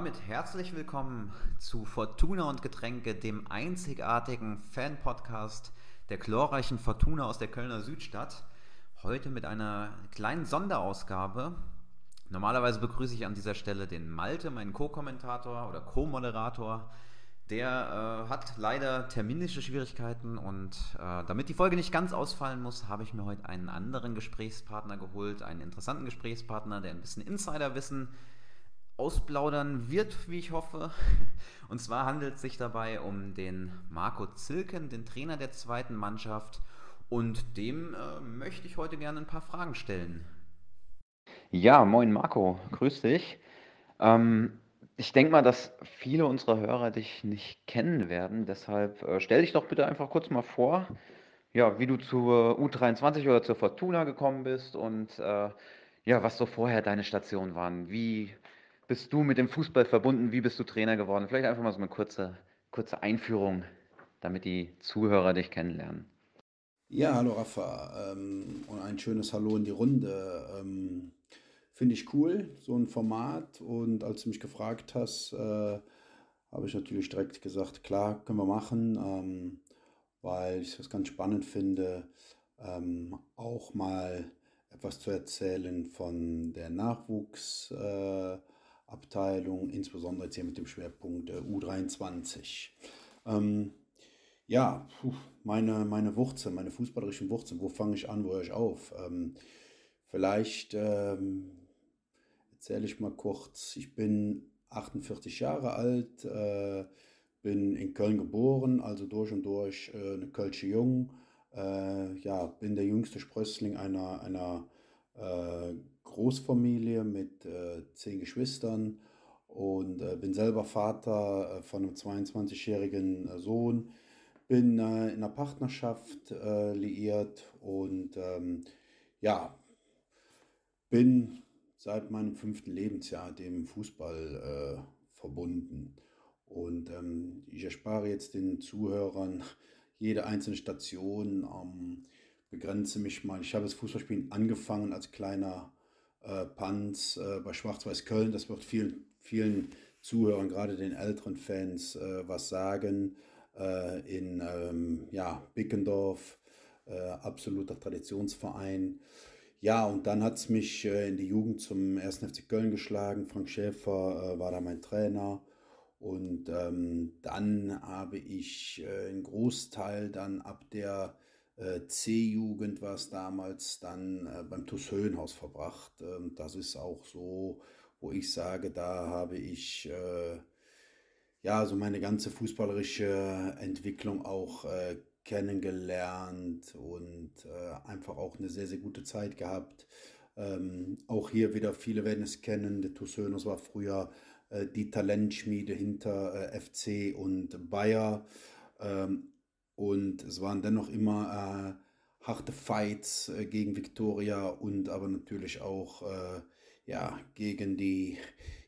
damit herzlich willkommen zu Fortuna und Getränke, dem einzigartigen Fan-Podcast der chlorreichen Fortuna aus der Kölner Südstadt. Heute mit einer kleinen Sonderausgabe. Normalerweise begrüße ich an dieser Stelle den Malte, meinen Co-Kommentator oder Co-Moderator. Der äh, hat leider terminische Schwierigkeiten und äh, damit die Folge nicht ganz ausfallen muss, habe ich mir heute einen anderen Gesprächspartner geholt, einen interessanten Gesprächspartner, der ein bisschen Insiderwissen ausplaudern wird, wie ich hoffe. Und zwar handelt es sich dabei um den Marco Zilken, den Trainer der zweiten Mannschaft. Und dem äh, möchte ich heute gerne ein paar Fragen stellen. Ja, moin Marco, grüß dich. Ähm, ich denke mal, dass viele unserer Hörer dich nicht kennen werden. Deshalb äh, stell dich doch bitte einfach kurz mal vor, ja, wie du zur U23 oder zur Fortuna gekommen bist und äh, ja, was so vorher deine Stationen waren. Wie bist du mit dem Fußball verbunden? Wie bist du Trainer geworden? Vielleicht einfach mal so eine kurze, kurze Einführung, damit die Zuhörer dich kennenlernen. Ja, hallo Rafa ähm, und ein schönes Hallo in die Runde. Ähm, Finde ich cool, so ein Format. Und als du mich gefragt hast, äh, habe ich natürlich direkt gesagt, klar, können wir machen, ähm, weil ich es ganz spannend finde, auch mal etwas zu erzählen von der Nachwuchs. Äh, Abteilung, insbesondere jetzt hier mit dem Schwerpunkt äh, U23. Ähm, ja, meine, meine Wurzeln, meine fußballerischen Wurzeln, wo fange ich an, wo höre ich auf? Ähm, vielleicht ähm, erzähle ich mal kurz, ich bin 48 Jahre alt, äh, bin in Köln geboren, also durch und durch äh, eine Kölsche Jung. Äh, ja, bin der jüngste Sprössling einer, einer äh, Großfamilie mit äh, zehn Geschwistern und äh, bin selber Vater äh, von einem 22-jährigen äh, Sohn. Bin äh, in einer Partnerschaft äh, liiert und ähm, ja, bin seit meinem fünften Lebensjahr dem Fußball verbunden. Und ähm, ich erspare jetzt den Zuhörern jede einzelne Station. Ähm, begrenze mich mal. Ich habe das Fußballspielen angefangen als kleiner äh, Panz äh, bei Schwarz-Weiß Köln. Das wird vielen, vielen Zuhörern, gerade den älteren Fans, äh, was sagen. Äh, in ähm, ja, Bickendorf, äh, absoluter Traditionsverein. Ja, und dann hat es mich äh, in die Jugend zum 1. FC Köln geschlagen. Frank Schäfer war da mein Trainer. Und ähm, dann habe ich einen Großteil dann ab der C-Jugend war es damals dann äh, beim TuS Höhenhaus verbracht. Ähm, das ist auch so, wo ich sage, da habe ich äh, ja so meine ganze fußballerische Entwicklung auch kennengelernt und einfach auch eine sehr, sehr gute Zeit gehabt. Ähm, auch hier wieder, viele werden es kennen, der TuS Höhenhaus war früher die Talentschmiede hinter FC und Bayer. Ähm, und es waren dennoch immer äh, harte Fights äh, gegen Victoria und aber natürlich auch äh, ja, gegen die,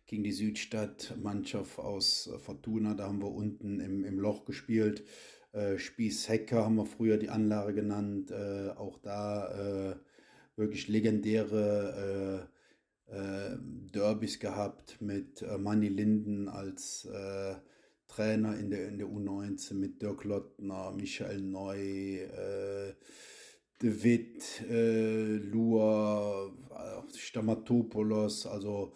gegen die Südstadt-Mannschaft aus Fortuna. Da haben wir unten im, im Loch gespielt. Äh, Spießhecker haben wir früher die Anlage genannt. Äh, auch da äh, wirklich legendäre äh, äh, Derbys gehabt mit äh, Manny Linden als Trainer in der, in der U19 mit Dirk Lottner, Michael Neu, äh, De Witt, äh, Lua, Stamatopoulos, also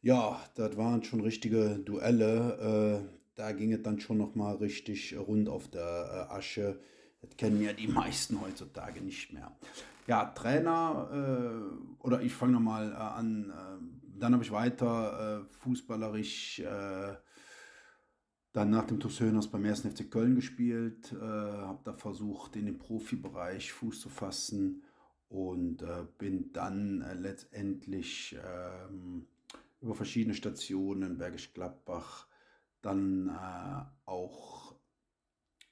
ja, das waren schon richtige Duelle. Äh, da ging es dann schon nochmal richtig rund auf der äh, Asche. Das kennen ja die meisten heutzutage nicht mehr. Ja, Trainer, äh, oder ich fange nochmal äh, an. Äh, dann habe ich weiter äh, fußballerisch äh, dann nach dem Toussaint beim 1. FC Köln gespielt, äh, habe da versucht, in den Profibereich Fuß zu fassen und äh, bin dann äh, letztendlich ähm, über verschiedene Stationen, Bergisch Gladbach, dann äh, auch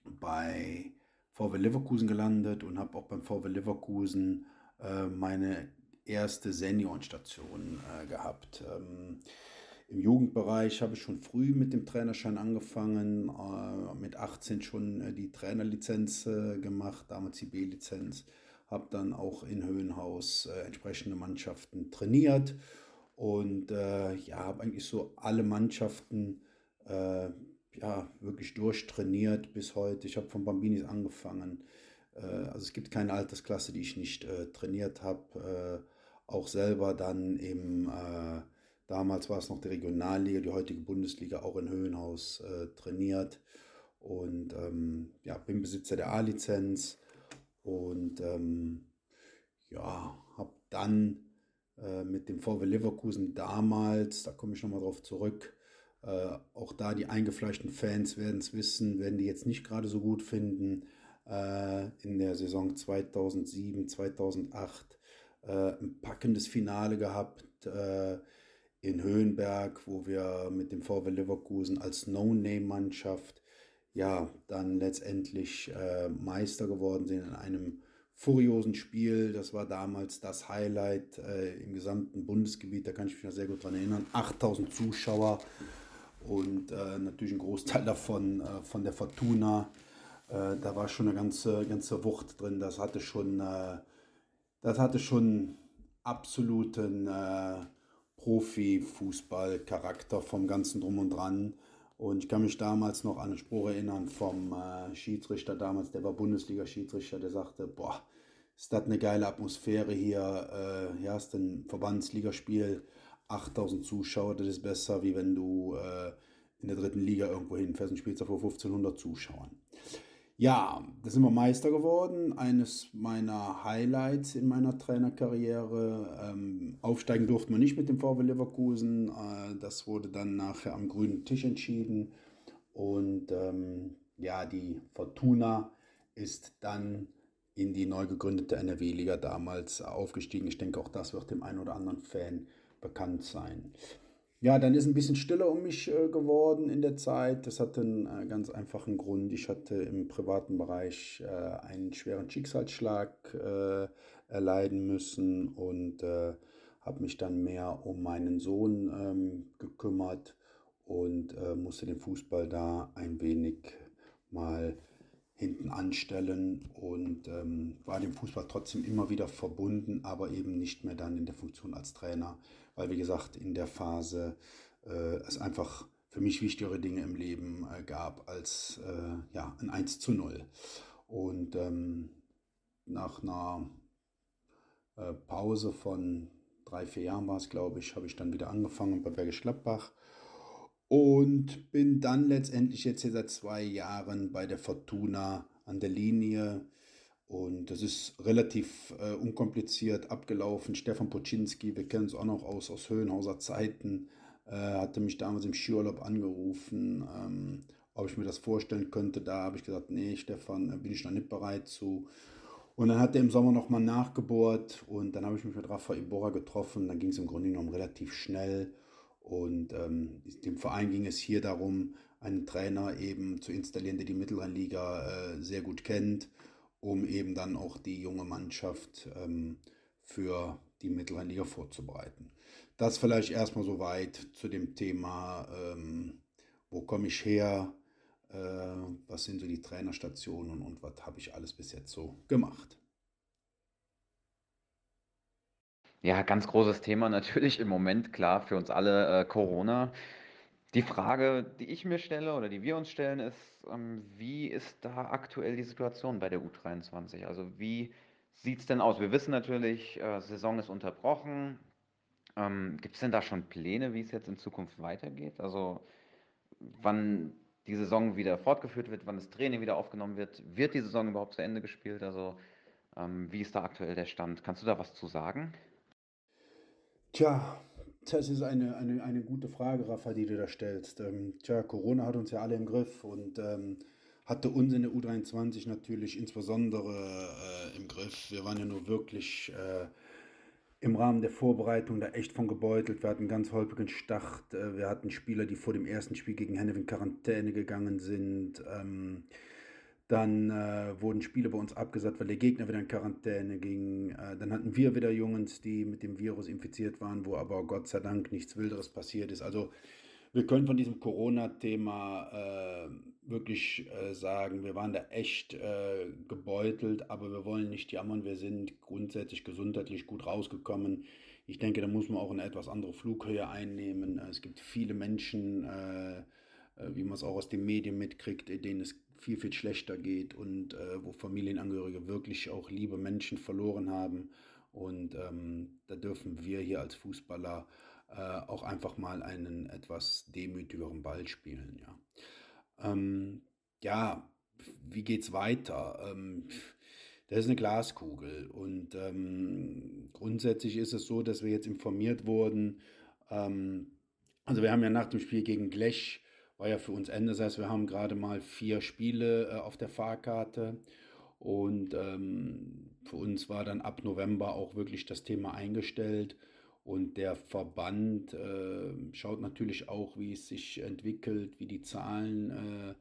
bei VW Leverkusen gelandet und habe auch beim VW Leverkusen äh, meine erste Seniorenstation äh, gehabt. Ähm, im Jugendbereich habe ich schon früh mit dem Trainerschein angefangen, äh, mit 18 schon äh, die Trainerlizenz äh, gemacht, damals die B-Lizenz, habe dann auch in Höhenhaus entsprechende Mannschaften trainiert und äh, ja, habe eigentlich so alle Mannschaften äh, ja, wirklich durchtrainiert bis heute. Ich habe von Bambinis angefangen. Äh, also es gibt keine Altersklasse, die ich nicht äh, trainiert habe. Äh, auch selber dann im, äh, damals war es noch die Regionalliga, die heutige Bundesliga, auch in Höhenhaus trainiert. Und ähm, ja, bin Besitzer der A-Lizenz und ähm, ja, habe dann äh, mit dem VW Leverkusen damals, da komme ich nochmal drauf zurück, äh, auch da die eingefleischten Fans werden es wissen, werden die jetzt nicht gerade so gut finden. Äh, in der Saison 2007, 2008 äh, ein packendes Finale gehabt äh, in Höhenberg, wo wir mit dem VW Leverkusen als No-Name-Mannschaft ja dann letztendlich äh, Meister geworden sind in einem furiosen Spiel. Das war damals das Highlight äh, im gesamten Bundesgebiet. Da kann ich mich noch sehr gut dran erinnern. 8000 Zuschauer und äh, natürlich ein Großteil davon äh, von der Fortuna. Äh, da war schon eine ganze, ganze Wucht drin. Das hatte schon, äh, das hatte schon absoluten Profi-Fußball-Charakter vom ganzen Drum und Dran. Und ich kann mich damals noch an einen Spruch erinnern vom äh, Schiedsrichter damals, der war Bundesliga-Schiedsrichter, der sagte, boah, ist das eine geile Atmosphäre hier, äh, ja, ist ein Verbandsligaspiel, 8000 Zuschauer, das ist besser, wie wenn du äh, in der dritten Liga irgendwo hinfährst und spielst vor 1500 Zuschauern. Ja, da sind wir Meister geworden. Eines meiner Highlights in meiner Trainerkarriere. Ähm, aufsteigen durften wir nicht mit dem VW Leverkusen. Äh, das wurde dann nachher am grünen Tisch entschieden. Und ähm, ja, die Fortuna ist dann in die neu gegründete NRW-Liga damals aufgestiegen. Ich denke, auch das wird dem einen oder anderen Fan bekannt sein. Ja, dann ist ein bisschen stiller um mich äh, geworden in der Zeit. Das hatte einen äh, ganz einfachen Grund. Ich hatte im privaten Bereich äh, einen schweren Schicksalsschlag äh, erleiden müssen und äh, habe mich dann mehr um meinen Sohn ähm, gekümmert und äh, musste den Fußball da ein wenig mal hinten anstellen und ähm, war dem Fußball trotzdem immer wieder verbunden, aber eben nicht mehr dann in der Funktion als Trainer weil wie gesagt in der Phase äh, es einfach für mich wichtigere Dinge im Leben äh, gab als äh, ja, ein 1 zu 0. Und ähm, nach einer äh, Pause von drei, vier Jahren war es, glaube ich, habe ich dann wieder angefangen bei Bergisch Gladbach und bin dann letztendlich jetzt hier seit zwei Jahren bei der Fortuna an der Linie und das ist relativ äh, unkompliziert abgelaufen. Stefan Poczynski, wir kennen es auch noch aus, aus Höhenhauser Zeiten, äh, hatte mich damals im Skiurlaub angerufen, ähm, ob ich mir das vorstellen könnte. Da habe ich gesagt, nee, Stefan, bin ich noch nicht bereit zu. Und dann hat er im Sommer nochmal nachgebohrt und dann habe ich mich mit Rafa Ibora getroffen. Dann ging es im Grunde genommen relativ schnell. Und ähm, dem Verein ging es hier darum, einen Trainer eben zu installieren, der die Mittelrheinliga äh, sehr gut kennt um eben dann auch die junge Mannschaft ähm, für die Mittelrheinliga vorzubereiten. Das vielleicht erstmal soweit zu dem Thema, ähm, wo komme ich her, äh, was sind so die Trainerstationen und was habe ich alles bis jetzt so gemacht. Ja, ganz großes Thema natürlich im Moment, klar, für uns alle äh, Corona. Die Frage, die ich mir stelle oder die wir uns stellen, ist, ähm, wie ist da aktuell die Situation bei der U23? Also wie sieht es denn aus? Wir wissen natürlich, äh, Saison ist unterbrochen. Ähm, Gibt es denn da schon Pläne, wie es jetzt in Zukunft weitergeht? Also wann die Saison wieder fortgeführt wird, wann das Training wieder aufgenommen wird? Wird die Saison überhaupt zu Ende gespielt? Also ähm, wie ist da aktuell der Stand? Kannst du da was zu sagen? Tja, das ist eine, eine, eine gute Frage, Rafa, die du da stellst. Ähm, tja, Corona hat uns ja alle im Griff und ähm, hatte uns in der U23 natürlich insbesondere äh, im Griff. Wir waren ja nur wirklich äh, im Rahmen der Vorbereitung da echt von gebeutelt. Wir hatten einen ganz holprigen Start. Äh, wir hatten Spieler, die vor dem ersten Spiel gegen Hennef in Quarantäne gegangen sind. Ähm, dann äh, wurden Spiele bei uns abgesagt, weil der Gegner wieder in Quarantäne ging. Äh, dann hatten wir wieder Jungs, die mit dem Virus infiziert waren, wo aber Gott sei Dank nichts Wilderes passiert ist. Also wir können von diesem Corona-Thema äh, wirklich äh, sagen, wir waren da echt äh, gebeutelt, aber wir wollen nicht jammern. Wir sind grundsätzlich gesundheitlich gut rausgekommen. Ich denke, da muss man auch eine etwas andere Flughöhe einnehmen. Es gibt viele Menschen, äh, wie man es auch aus den Medien mitkriegt, denen es viel, viel schlechter geht und äh, wo Familienangehörige wirklich auch liebe Menschen verloren haben. Und ähm, da dürfen wir hier als Fußballer äh, auch einfach mal einen etwas demütigeren Ball spielen. Ja, ähm, ja wie geht's weiter? Ähm, das ist eine Glaskugel und ähm, grundsätzlich ist es so, dass wir jetzt informiert wurden. Ähm, also wir haben ja nach dem Spiel gegen Glech war ja für uns Ende. Das heißt, wir haben gerade mal vier Spiele äh, auf der Fahrkarte. Und ähm, für uns war dann ab November auch wirklich das Thema eingestellt. Und der Verband äh, schaut natürlich auch, wie es sich entwickelt, wie die Zahlen äh,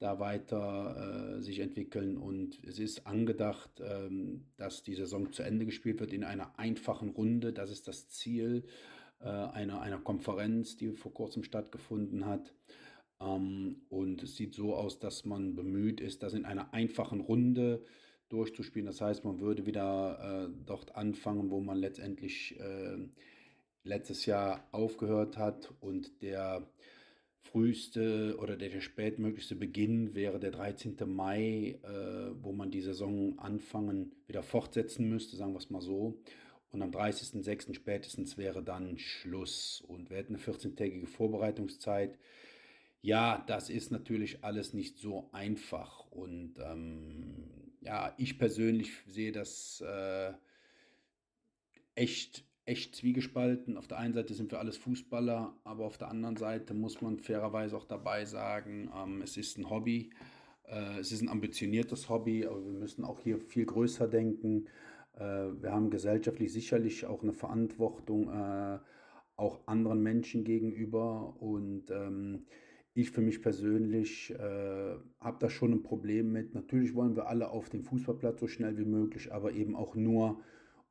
da weiter äh, sich entwickeln. Und es ist angedacht, ähm, dass die Saison zu Ende gespielt wird in einer einfachen Runde. Das ist das Ziel äh, einer, einer Konferenz, die vor kurzem stattgefunden hat. Ähm, und es sieht so aus, dass man bemüht ist, das in einer einfachen Runde durchzuspielen. Das heißt, man würde wieder äh, dort anfangen, wo man letztendlich äh, letztes Jahr aufgehört hat. Und der früheste oder der, der spätmöglichste Beginn wäre der 13. Mai, äh, wo man die Saison anfangen, wieder fortsetzen müsste, sagen wir es mal so. Und am 30.06. spätestens wäre dann Schluss. Und wir hätten eine 14-tägige Vorbereitungszeit ja, das ist natürlich alles nicht so einfach. Und ähm, ja, ich persönlich sehe das äh, echt, echt zwiegespalten. Auf der einen Seite sind wir alles Fußballer, aber auf der anderen Seite muss man fairerweise auch dabei sagen, ähm, es ist ein Hobby. Äh, es ist ein ambitioniertes Hobby, aber wir müssen auch hier viel größer denken. Äh, wir haben gesellschaftlich sicherlich auch eine Verantwortung, äh, auch anderen Menschen gegenüber. Und ähm, ich für mich persönlich äh, habe da schon ein Problem mit. Natürlich wollen wir alle auf den Fußballplatz so schnell wie möglich, aber eben auch nur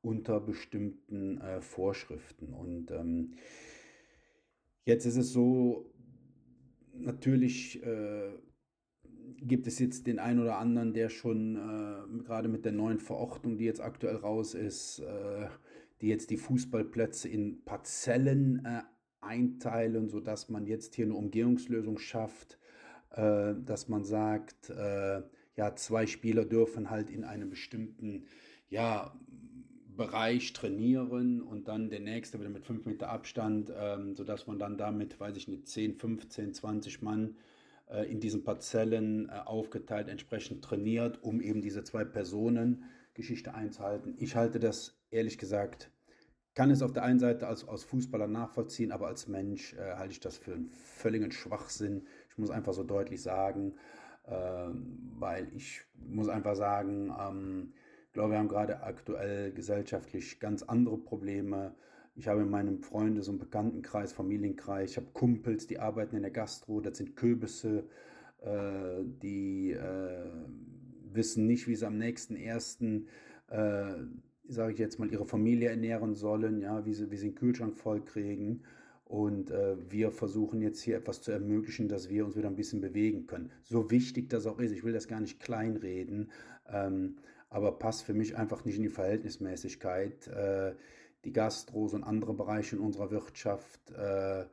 unter bestimmten äh, Vorschriften. Und ähm, jetzt ist es so, natürlich äh, gibt es jetzt den einen oder anderen, der schon äh, gerade mit der neuen Verordnung, die jetzt aktuell raus ist, äh, die jetzt die Fußballplätze in Parzellen äh, einteilen, sodass man jetzt hier eine Umgehungslösung schafft, äh, dass man sagt, äh, ja, zwei Spieler dürfen halt in einem bestimmten ja, Bereich trainieren und dann der nächste wieder mit fünf Meter Abstand, ähm, sodass man dann damit, weiß ich nicht, 10, 15, 20 Mann äh, in diesen Parzellen äh, aufgeteilt entsprechend trainiert, um eben diese zwei Personen Geschichte einzuhalten. Ich halte das ehrlich gesagt kann es auf der einen Seite als, als Fußballer nachvollziehen, aber als Mensch äh, halte ich das für einen völligen Schwachsinn. Ich muss einfach so deutlich sagen, äh, weil ich muss einfach sagen, ähm, ich glaube, wir haben gerade aktuell gesellschaftlich ganz andere Probleme. Ich habe in meinem Freundes- und Bekanntenkreis, Familienkreis, ich habe Kumpels, die arbeiten in der Gastro, das sind Kürbisse, äh, die äh, wissen nicht, wie sie am nächsten ersten äh, sage ich jetzt mal, ihre Familie ernähren sollen, ja, wie sie, wie sie den Kühlschrank voll kriegen. Und äh, wir versuchen jetzt hier etwas zu ermöglichen, dass wir uns wieder ein bisschen bewegen können. So wichtig das auch ist, ich will das gar nicht kleinreden, ähm, aber passt für mich einfach nicht in die Verhältnismäßigkeit. Äh, die Gastros und andere Bereiche in unserer Wirtschaft äh,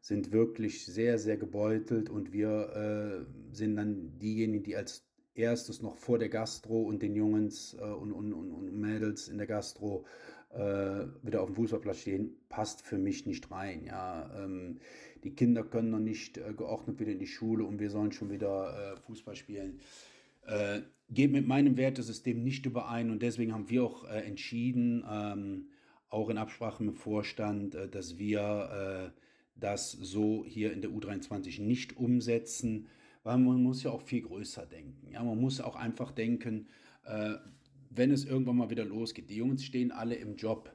sind wirklich sehr, sehr gebeutelt und wir äh, sind dann diejenigen, die als erstes noch vor der Gastro und den Jungs äh, und, und, und, und, Mädels in der Gastro äh, wieder auf dem Fußballplatz stehen, passt für mich nicht rein. Ja, ähm, die Kinder können noch nicht äh, geordnet wieder in die Schule und wir sollen schon wieder äh, Fußball spielen. Äh, geht mit meinem Wertesystem nicht überein und deswegen haben wir auch äh, entschieden, ähm, auch in Absprache mit dem Vorstand, dass wir das so hier in der U23 nicht umsetzen weil man muss ja auch viel größer denken. Ja, man muss auch einfach denken, äh, wenn es irgendwann mal wieder losgeht. Die Jungs stehen alle im Job.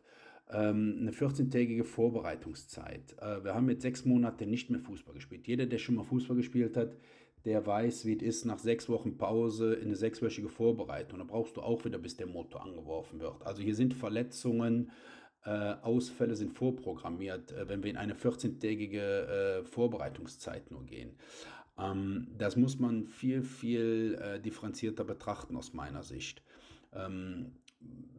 Ähm, eine 14-tägige Vorbereitungszeit. Äh, wir haben jetzt sechs Monate nicht mehr Fußball gespielt. Jeder, der schon mal Fußball gespielt hat, der weiß, wie es ist, nach sechs Wochen Pause in eine sechswöchige Vorbereitung. Da brauchst du auch wieder, bis der Motor angeworfen wird. Also hier sind Verletzungen, äh, Ausfälle sind vorprogrammiert, äh, wenn wir in eine 14-tägige äh, Vorbereitungszeit nur gehen. Ähm, das muss man viel, viel äh, differenzierter betrachten aus meiner Sicht. Ähm,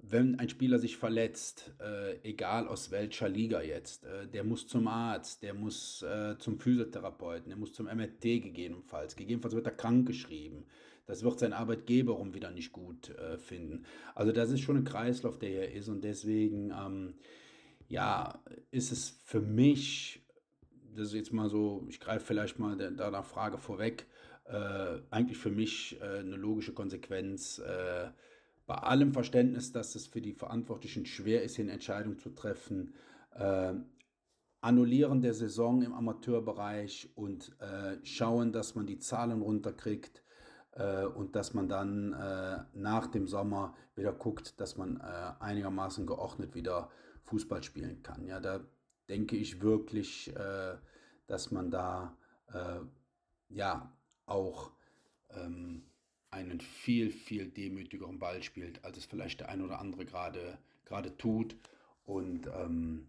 wenn ein Spieler sich verletzt, äh, egal aus welcher Liga jetzt, äh, der muss zum Arzt, der muss äh, zum Physiotherapeuten, der muss zum MRT gegebenenfalls. Gegebenenfalls wird er krankgeschrieben. Das wird sein Arbeitgeber um wieder nicht gut äh, finden. Also das ist schon ein Kreislauf, der hier ist und deswegen, ähm, ja, ist es für mich, das ist jetzt mal so, ich greife vielleicht mal da der Frage vorweg, äh, eigentlich für mich äh, eine logische Konsequenz, bei allem Verständnis, dass es für die Verantwortlichen schwer ist, hier eine Entscheidung zu treffen, äh, annullieren der Saison im Amateurbereich und äh, schauen, dass man die Zahlen runterkriegt äh, und dass man dann äh, nach dem Sommer wieder guckt, dass man äh, einigermaßen geordnet wieder Fußball spielen kann. Ja, da denke ich wirklich, äh, dass man da ja auch ähm, einen viel, viel demütigeren Ball spielt, als es vielleicht der ein oder andere gerade, gerade tut. Und ähm,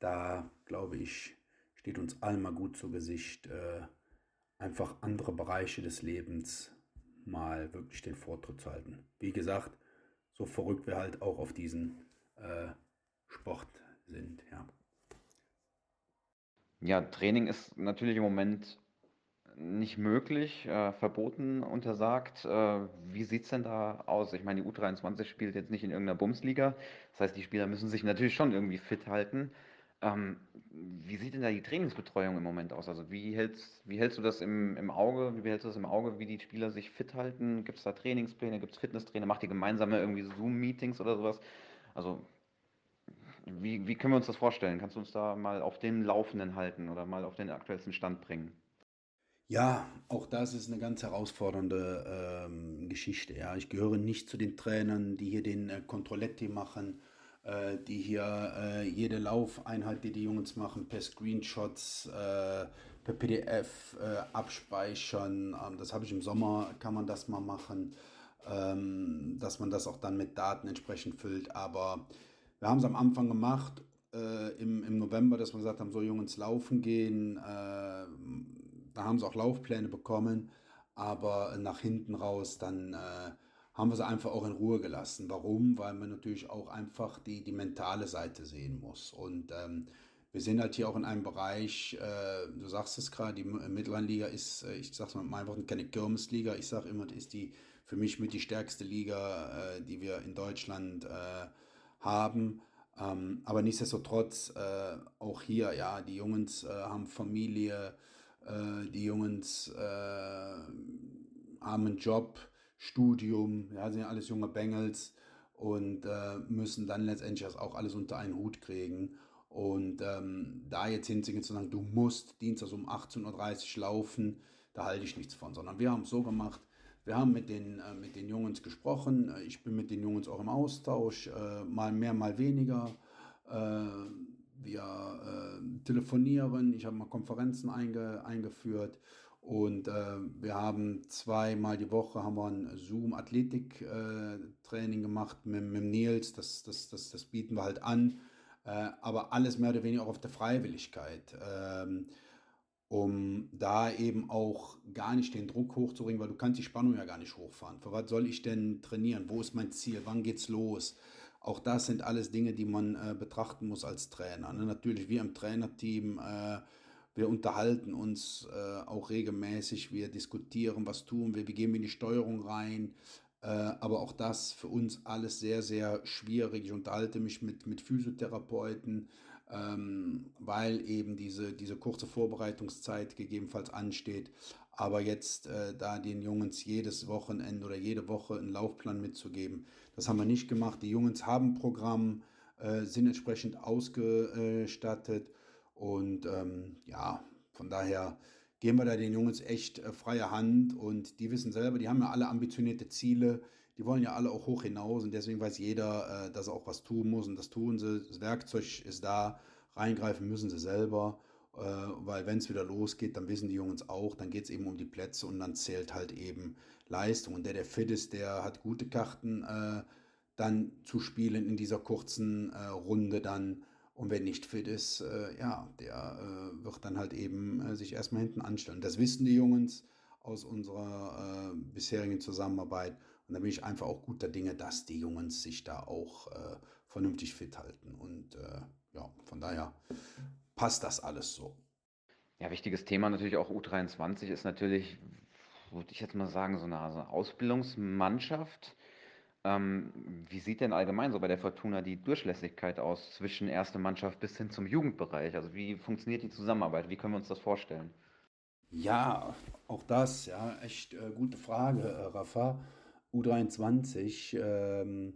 da, glaube ich, steht uns allen mal gut zu Gesicht, äh, einfach andere Bereiche des Lebens mal wirklich den Vortritt zu halten. Wie gesagt, so verrückt wir halt auch auf diesen äh, Sport sind, ja. Ja, Training ist natürlich im Moment nicht möglich, äh, verboten, untersagt. Äh, wie sieht es denn da aus? Ich meine, die U23 spielt jetzt nicht in irgendeiner Bumsliga. Das heißt, die Spieler müssen sich natürlich schon irgendwie fit halten. Ähm, wie sieht denn da die Trainingsbetreuung im Moment aus? Also wie hältst, wie hältst du das im, im Auge? Wie behältst du das im Auge, wie die Spieler sich fit halten? Gibt es da Trainingspläne? Gibt es Fitnesstrainer? Macht ihr gemeinsame irgendwie Zoom-Meetings oder sowas? Also wie, wie können wir uns das vorstellen? Kannst du uns da mal auf den Laufenden halten oder mal auf den aktuellsten Stand bringen? Ja, auch das ist eine ganz herausfordernde ähm, Geschichte. Ja, ich gehöre nicht zu den Trainern, die hier den äh, Controletti machen, äh, die hier äh, jede Laufeinheit, die die Jungs machen, per Screenshots, äh, per PDF äh, abspeichern. Ähm, das habe ich im Sommer, kann man das mal machen, ähm, dass man das auch dann mit Daten entsprechend füllt. Aber wir haben es am Anfang gemacht, äh, im, im November, dass wir gesagt haben, so Jungs laufen gehen da haben sie auch Laufpläne bekommen, aber nach hinten raus dann äh, haben wir sie einfach auch in Ruhe gelassen. Warum? Weil man natürlich auch einfach die, die mentale Seite sehen muss. Und ähm, wir sind halt hier auch in einem Bereich, äh, du sagst es gerade, die Mittelrheinliga ist, äh, ich sag's mal einfach keine Kirmesliga, ich sage immer, das ist die für mich mit die stärkste Liga, äh, die wir in Deutschland äh, haben. Ähm, aber nichtsdestotrotz, äh, auch hier, ja, die Jungs äh, haben Familie, äh, die Jungs äh, haben einen Job, Studium, ja, sind ja alles junge Bengels und äh, müssen dann letztendlich das auch alles unter einen Hut kriegen. Und ähm, da jetzt hinzugehen zu sagen, du musst Dienstags um 18.30 Uhr laufen, da halte ich nichts von, sondern wir haben es so gemacht, wir haben mit den, äh, mit den Jungs gesprochen, ich bin mit den Jungs auch im Austausch, äh, mal mehr, mal weniger. Äh, wir äh, telefonieren, ich habe mal Konferenzen einge, eingeführt. Und äh, wir haben zweimal die Woche haben wir ein Zoom-Athletik-Training äh, gemacht mit, mit Nils, das, das, das, das bieten wir halt an, äh, aber alles mehr oder weniger auch auf der Freiwilligkeit. Um da eben auch gar nicht den Druck hochzubringen, weil du kannst die Spannung ja gar nicht hochfahren. Für was soll ich denn trainieren? Wo ist mein Ziel? Wann geht's los? Auch das sind alles Dinge, die man äh, betrachten muss als Trainer. Ne? Natürlich, wir im Trainerteam, äh, wir unterhalten uns äh, auch regelmäßig, wir diskutieren, was tun wir, wie gehen wir in die Steuerung rein. Äh, aber auch das für uns alles sehr, sehr schwierig. Ich unterhalte mich mit, mit Physiotherapeuten, ähm, weil eben diese, diese kurze Vorbereitungszeit gegebenenfalls ansteht. Aber jetzt äh, da den Jungs jedes Wochenende oder jede Woche einen Laufplan mitzugeben, das haben wir nicht gemacht. Die Jungs haben Programm, äh, sind entsprechend ausgestattet und ähm, ja, von daher geben wir da den Jungs echt äh, freie Hand und die wissen selber, die haben ja alle ambitionierte Ziele, die wollen ja alle auch hoch hinaus und deswegen weiß jeder, äh, dass er auch was tun muss und das tun sie. Das Werkzeug ist da, reingreifen müssen sie selber, äh, weil wenn es wieder losgeht, dann wissen die Jungs auch, dann geht es eben um die Plätze und dann zählt halt eben Leistung. Und der, der fit ist, der hat gute Karten äh, dann zu spielen in dieser kurzen äh, Runde dann und wer nicht fit ist, äh, ja, der äh, wird dann halt eben äh, sich erstmal hinten anstellen. Das wissen die Jungs aus unserer äh, bisherigen Zusammenarbeit Und da bin ich einfach auch guter Dinge, dass die Jungs sich da auch äh, vernünftig fit halten. Und äh, ja, von daher passt das alles so. Ja, wichtiges Thema natürlich auch U23 ist natürlich, würde ich jetzt mal sagen, so eine, so eine Ausbildungsmannschaft. Ähm, wie sieht denn allgemein so bei der Fortuna die Durchlässigkeit aus zwischen erste Mannschaft bis hin zum Jugendbereich? Also wie funktioniert die Zusammenarbeit? Wie können wir uns das vorstellen? Ja, auch das, ja, echt äh, gute Frage, äh, Rafa. U23 ähm,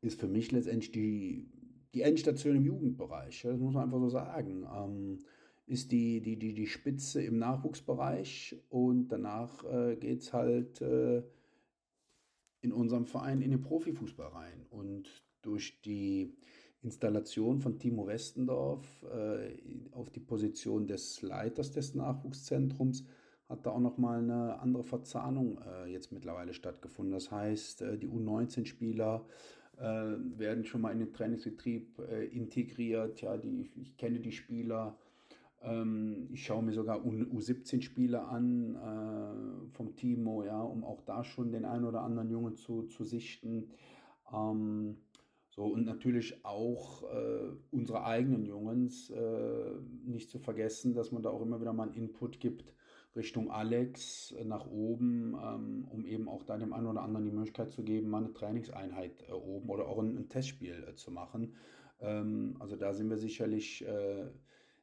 ist für mich letztendlich die, die Endstation im Jugendbereich. Das muss man einfach so sagen. Ähm, ist die, die, die, die Spitze im Nachwuchsbereich und danach äh, geht es halt äh, in unserem Verein in den Profifußball rein. Und durch die Installation von Timo Westendorf äh, auf die Position des Leiters des Nachwuchszentrums hat da auch nochmal eine andere Verzahnung äh, jetzt mittlerweile stattgefunden. Das heißt, äh, die U19-Spieler äh, werden schon mal in den Trainingsbetrieb äh, integriert. Ja, die, ich kenne die Spieler. Ähm, ich schaue mir sogar U17-Spiele an äh, vom Timo, ja, um auch da schon den einen oder anderen Jungen zu, zu sichten. Ähm, so, und natürlich auch äh, unsere eigenen Jungs äh, nicht zu vergessen, dass man da auch immer wieder mal einen Input gibt Richtung Alex äh, nach oben, ähm, um eben auch da dem einen oder anderen die Möglichkeit zu geben, mal eine Trainingseinheit äh, oben oder auch ein, ein Testspiel äh, zu machen. Ähm, also da sind wir sicherlich äh,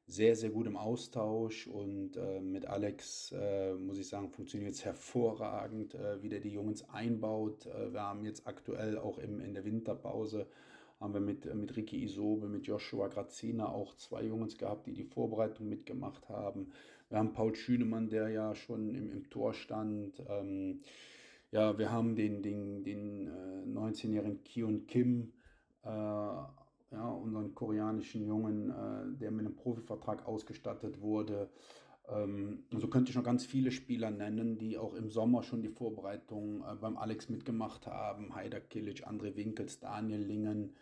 sehr, sehr gut im Austausch und äh, mit Alex, äh, muss ich sagen, funktioniert es hervorragend, wie der die Jungs einbaut. Wir haben jetzt aktuell auch im, in der Winterpause, haben wir mit, mit Ricky Isobe, mit Joshua Grazina auch zwei Jungs gehabt, die die Vorbereitung mitgemacht haben. Wir haben Paul Schünemann, der ja schon im, im Tor stand. Ähm, ja, wir haben den, den, den 19-jährigen äh, Kion Kim, äh, ja, unseren koreanischen Jungen, äh, der mit einem Profivertrag ausgestattet wurde. Ähm, so könnte ich noch ganz viele Spieler nennen, die auch im Sommer schon die Vorbereitung äh, beim Alex mitgemacht haben. Heider Kilic, André Winkels, Daniel Lingen.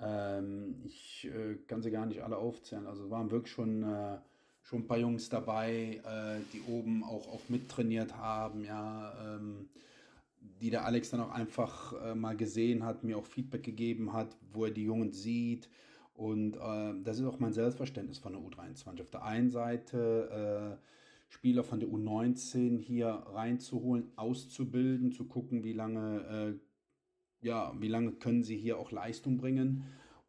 Ähm, ich äh, kann sie gar nicht alle aufzählen. Also waren wirklich schon, äh, schon ein paar Jungs dabei, äh, die oben auch, auch mittrainiert haben. Ja, ähm, die der Alex dann auch einfach äh, mal gesehen hat, mir auch Feedback gegeben hat, wo er die Jungen sieht. Und äh, das ist auch mein Selbstverständnis von der U23. Auf der einen Seite äh, Spieler von der U19 hier reinzuholen, auszubilden, zu gucken, wie lange, äh, ja, wie lange können sie hier auch Leistung bringen,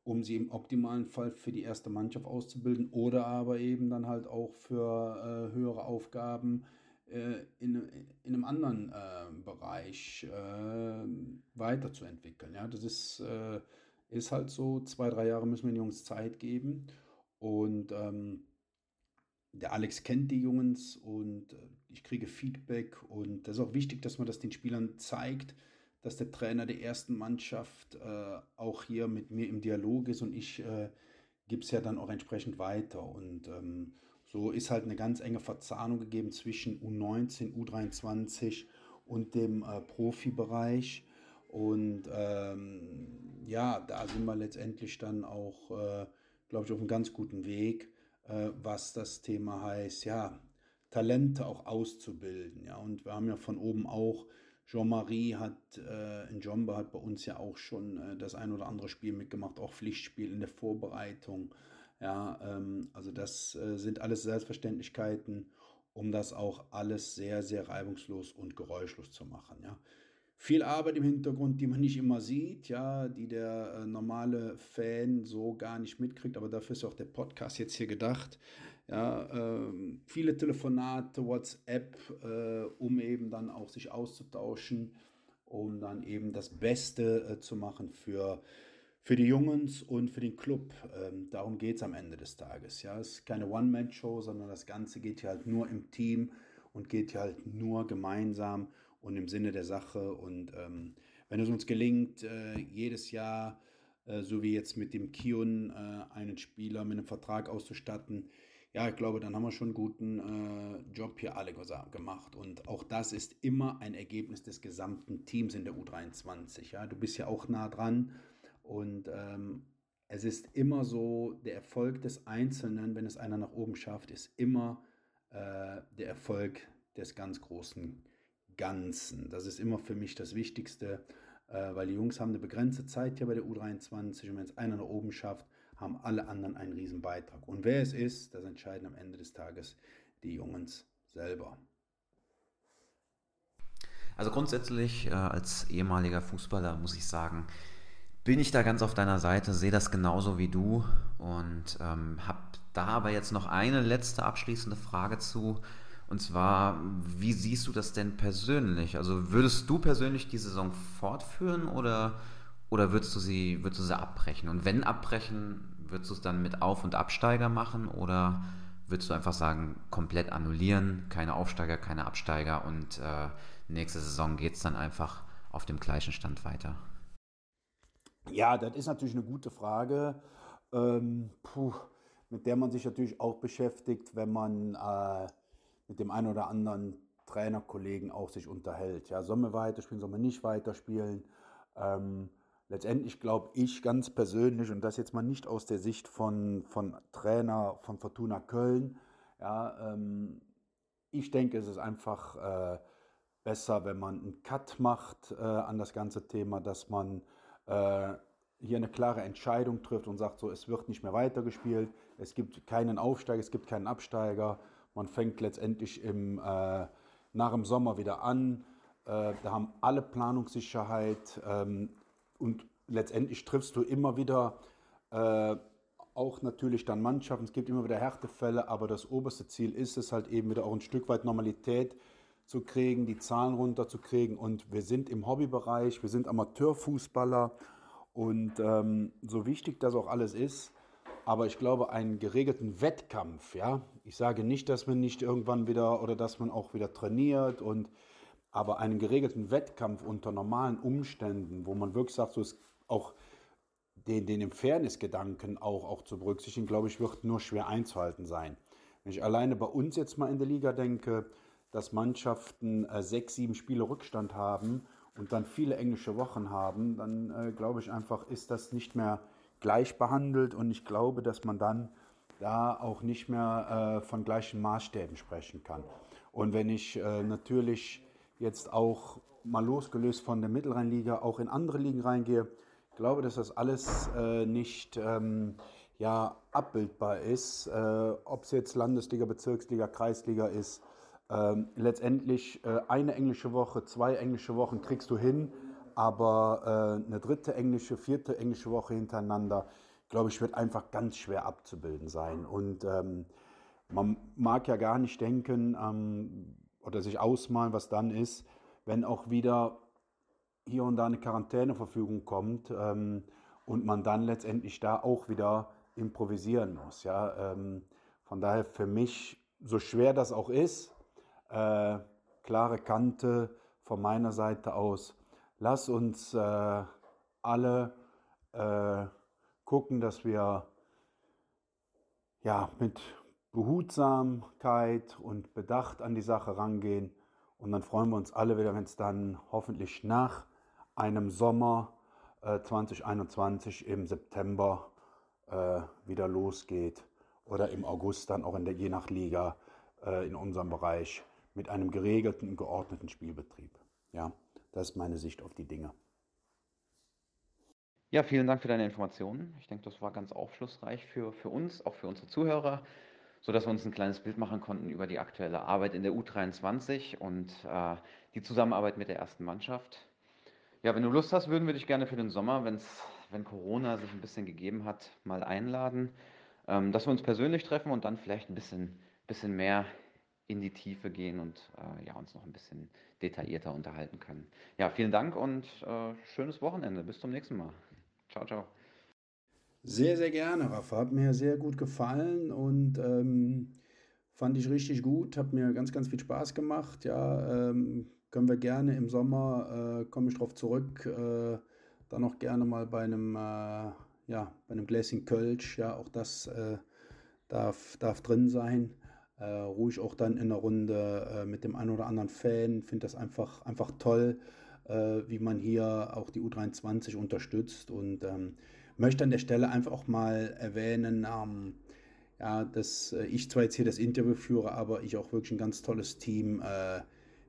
um sie im optimalen Fall für die erste Mannschaft auszubilden oder aber eben dann halt auch für äh, höhere Aufgaben äh, in, in einem anderen äh, Bereich äh, weiterzuentwickeln. Ja, das ist, äh, ist halt so, zwei, drei Jahre müssen wir den Jungs Zeit geben. Und ähm, der Alex kennt die Jungs und äh, ich kriege Feedback. Und das ist auch wichtig, dass man das den Spielern zeigt, dass der Trainer der ersten Mannschaft äh, auch hier mit mir im Dialog ist und ich äh, gebe es ja dann auch entsprechend weiter. Und ähm, so ist halt eine ganz enge Verzahnung gegeben zwischen U19, U23 und dem äh, Profibereich. Und ähm, ja, da sind wir letztendlich dann auch, äh, glaube ich, auf einem ganz guten Weg, äh, was das Thema heißt, ja, Talente auch auszubilden. Ja, und wir haben ja von oben auch, Jean-Marie hat, äh, in Jomba hat bei uns ja auch schon äh, das ein oder andere Spiel mitgemacht, auch Pflichtspiel in der Vorbereitung. Ja, ähm, also das äh, sind alles Selbstverständlichkeiten, um das auch alles sehr, sehr reibungslos und geräuschlos zu machen. Ja. Viel Arbeit im Hintergrund, die man nicht immer sieht, ja, die der äh, normale Fan so gar nicht mitkriegt, aber dafür ist auch der Podcast jetzt hier gedacht. Ja, ähm, viele Telefonate, WhatsApp, äh, um eben dann auch sich auszutauschen, um dann eben das Beste äh, zu machen für für die Jungs und für den Club. Ähm, darum geht es am Ende des Tages. Ja, es ist keine One-Man-Show, sondern das Ganze geht hier halt nur im Team und geht hier halt nur gemeinsam und im Sinne der Sache. Und ähm, wenn es uns gelingt, äh, jedes Jahr, äh, so wie jetzt mit dem Kion, äh, einen Spieler mit einem Vertrag auszustatten, ja, ich glaube, dann haben wir schon einen guten äh, Job hier alle gemacht. Und auch das ist immer ein Ergebnis des gesamten Teams in der U23. Ja, du bist ja auch nah dran. Und ähm, es ist immer so, der Erfolg des Einzelnen, wenn es einer nach oben schafft, ist immer äh, der Erfolg des ganz großen Ganzen. Das ist immer für mich das Wichtigste, äh, weil die Jungs haben eine begrenzte Zeit hier bei der U23 und wenn es einer nach oben schafft, haben alle anderen einen riesen Beitrag. Und wer es ist, das entscheiden am Ende des Tages die Jungs selber. Also grundsätzlich äh, als ehemaliger Fußballer muss ich sagen, bin ich da ganz auf deiner Seite, sehe das genauso wie du und ähm, habe da aber jetzt noch eine letzte abschließende Frage zu. Und zwar, wie siehst du das denn persönlich? Also würdest du persönlich die Saison fortführen oder, oder würdest, du sie, würdest du sie abbrechen? Und wenn abbrechen, würdest du es dann mit Auf- und Absteiger machen oder würdest du einfach sagen, komplett annullieren, keine Aufsteiger, keine Absteiger und äh, nächste Saison geht es dann einfach auf dem gleichen Stand weiter? Ja, das ist natürlich eine gute Frage, ähm, puh, mit der man sich natürlich auch beschäftigt, wenn man äh, mit dem einen oder anderen Trainerkollegen auch sich unterhält. Ja, sollen wir weiterspielen, sollen wir nicht weiterspielen? Ähm, letztendlich glaube ich ganz persönlich, und das jetzt mal nicht aus der Sicht von, von Trainer von Fortuna Köln, ja, ähm, ich denke, es ist einfach äh, besser, wenn man einen Cut macht äh, an das ganze Thema, dass man äh, hier eine klare Entscheidung trifft und sagt, so, es wird nicht mehr weitergespielt, es gibt keinen Aufsteiger, es gibt keinen Absteiger, man fängt letztendlich im, äh, nach dem Sommer wieder an, äh, da haben alle Planungssicherheit ähm, und letztendlich triffst du immer wieder äh, auch natürlich dann Mannschaften, es gibt immer wieder Härtefälle, aber das oberste Ziel ist es halt eben wieder auch ein Stück weit Normalität zu kriegen, die Zahlen runterzukriegen. Und wir sind im Hobbybereich, wir sind Amateurfußballer. Und ähm, so wichtig das auch alles ist, aber ich glaube, einen geregelten Wettkampf, ja, ich sage nicht, dass man nicht irgendwann wieder oder dass man auch wieder trainiert und aber einen geregelten Wettkampf unter normalen Umständen, wo man wirklich sagt, so ist auch den, den Fairness-Gedanken auch, auch zu berücksichtigen, glaube ich, wird nur schwer einzuhalten sein. Wenn ich alleine bei uns jetzt mal in der Liga denke, dass Mannschaften äh, sechs, sieben Spiele Rückstand haben und dann viele englische Wochen haben, dann äh, glaube ich einfach, ist das nicht mehr gleich behandelt und ich glaube, dass man dann da auch nicht mehr äh, von gleichen Maßstäben sprechen kann. Und wenn ich äh, natürlich jetzt auch mal losgelöst von der Mittelrheinliga auch in andere Ligen reingehe, glaube, dass das alles äh, nicht ähm, ja, abbildbar ist, äh, ob es jetzt Landesliga, Bezirksliga, Kreisliga ist ähm, letztendlich äh, eine englische Woche, zwei englische Wochen kriegst du hin, aber äh, eine dritte englische, vierte englische Woche hintereinander, glaube ich, wird einfach ganz schwer abzubilden sein. Und ähm, man mag ja gar nicht denken ähm, oder sich ausmalen, was dann ist, wenn auch wieder hier und da eine Quarantäneverfügung kommt ähm, und man dann letztendlich da auch wieder improvisieren muss. Ja? Ähm, von daher für mich, so schwer das auch ist, äh, klare Kante von meiner Seite aus. Lass uns äh, alle äh, gucken, dass wir ja, mit Behutsamkeit und Bedacht an die Sache rangehen. Und dann freuen wir uns alle wieder, wenn es dann hoffentlich nach einem Sommer äh, 2021 im September äh, wieder losgeht oder im August dann auch in der je nach Liga äh, in unserem Bereich mit einem geregelten, geordneten Spielbetrieb. Ja, das ist meine Sicht auf die Dinge. Ja, vielen Dank für deine Informationen. Ich denke, das war ganz aufschlussreich für, für uns, auch für unsere Zuhörer, sodass wir uns ein kleines Bild machen konnten über die aktuelle Arbeit in der U23 und äh, die Zusammenarbeit mit der ersten Mannschaft. Ja, wenn du Lust hast, würden wir dich gerne für den Sommer, wenn's, wenn Corona sich ein bisschen gegeben hat, mal einladen, ähm, dass wir uns persönlich treffen und dann vielleicht ein bisschen, bisschen mehr in die Tiefe gehen und äh, ja, uns noch ein bisschen detaillierter unterhalten können. Ja, vielen Dank und äh, schönes Wochenende. Bis zum nächsten Mal. Ciao, ciao. Sehr, sehr gerne, Rafa. Hat mir sehr gut gefallen und ähm, fand ich richtig gut. Hat mir ganz, ganz viel Spaß gemacht. Ja, ähm, können wir gerne im Sommer, äh, komme ich drauf zurück, äh, dann noch gerne mal bei einem, äh, ja, bei einem Gläschen Kölsch. Ja, auch das äh, darf, darf drin sein ruhig auch dann in der Runde äh, mit dem einen oder anderen Fan. Finde das einfach, einfach toll, äh, wie man hier auch die U23 unterstützt und ähm, möchte an der Stelle einfach auch mal erwähnen, ähm, ja, dass äh, ich zwar jetzt hier das Interview führe, aber ich auch wirklich ein ganz tolles Team äh,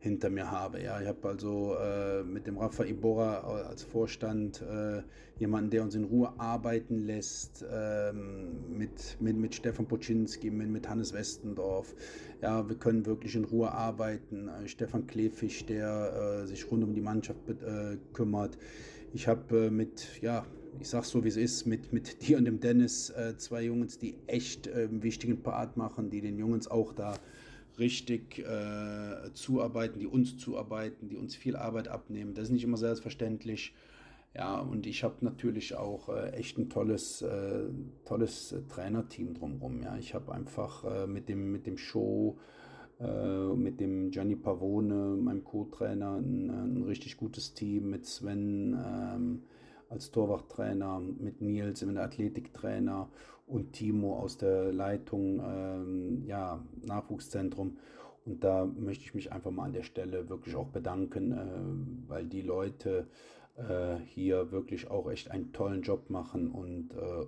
hinter mir habe. Ja, ich habe also äh, mit dem Rafa Ibora als Vorstand äh, jemanden, der uns in Ruhe arbeiten lässt, ähm, mit, mit, mit Stefan Poczynski, mit, mit Hannes Westendorf. Ja, wir können wirklich in Ruhe arbeiten. Äh, Stefan Klefisch, der äh, sich rund um die Mannschaft äh, kümmert. Ich habe äh, mit, ja, ich sag's so wie es ist, mit, mit dir und dem Dennis zwei Jungs, die echt einen wichtigen Part machen, die den Jungs auch da richtig äh, zuarbeiten, die uns zuarbeiten, die uns viel Arbeit abnehmen. Das ist nicht immer selbstverständlich. Ja, und ich habe natürlich auch äh, echt ein tolles, äh, tolles äh, Trainerteam drumherum. Ja, ich habe einfach äh, mit dem mit dem Show, äh, mit dem Gianni Pavone, meinem Co-Trainer, ein, ein, richtig gutes Team mit Sven. Ähm, als Torwarttrainer, mit Nils im Athletiktrainer und Timo aus der Leitung, ähm, ja, Nachwuchszentrum. Und da möchte ich mich einfach mal an der Stelle wirklich auch bedanken, äh, weil die Leute äh, hier wirklich auch echt einen tollen Job machen und äh,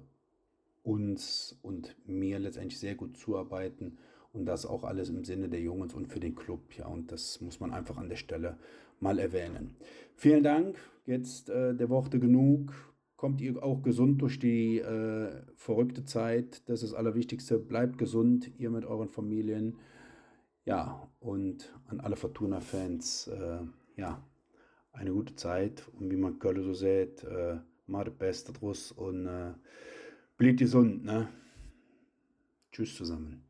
uns und mir letztendlich sehr gut zuarbeiten und das auch alles im Sinne der Jungs und für den Club. Ja, und das muss man einfach an der Stelle mal erwähnen. Vielen Dank. Jetzt äh, der Worte genug. Kommt ihr auch gesund durch die äh, verrückte Zeit. Das ist das Allerwichtigste. Bleibt gesund, ihr mit euren Familien. Ja, und an alle Fortuna-Fans, äh, ja, eine gute Zeit. Und wie man Köln so sieht, äh, mal das Beste draus und äh, bleibt gesund. Ne? Tschüss zusammen.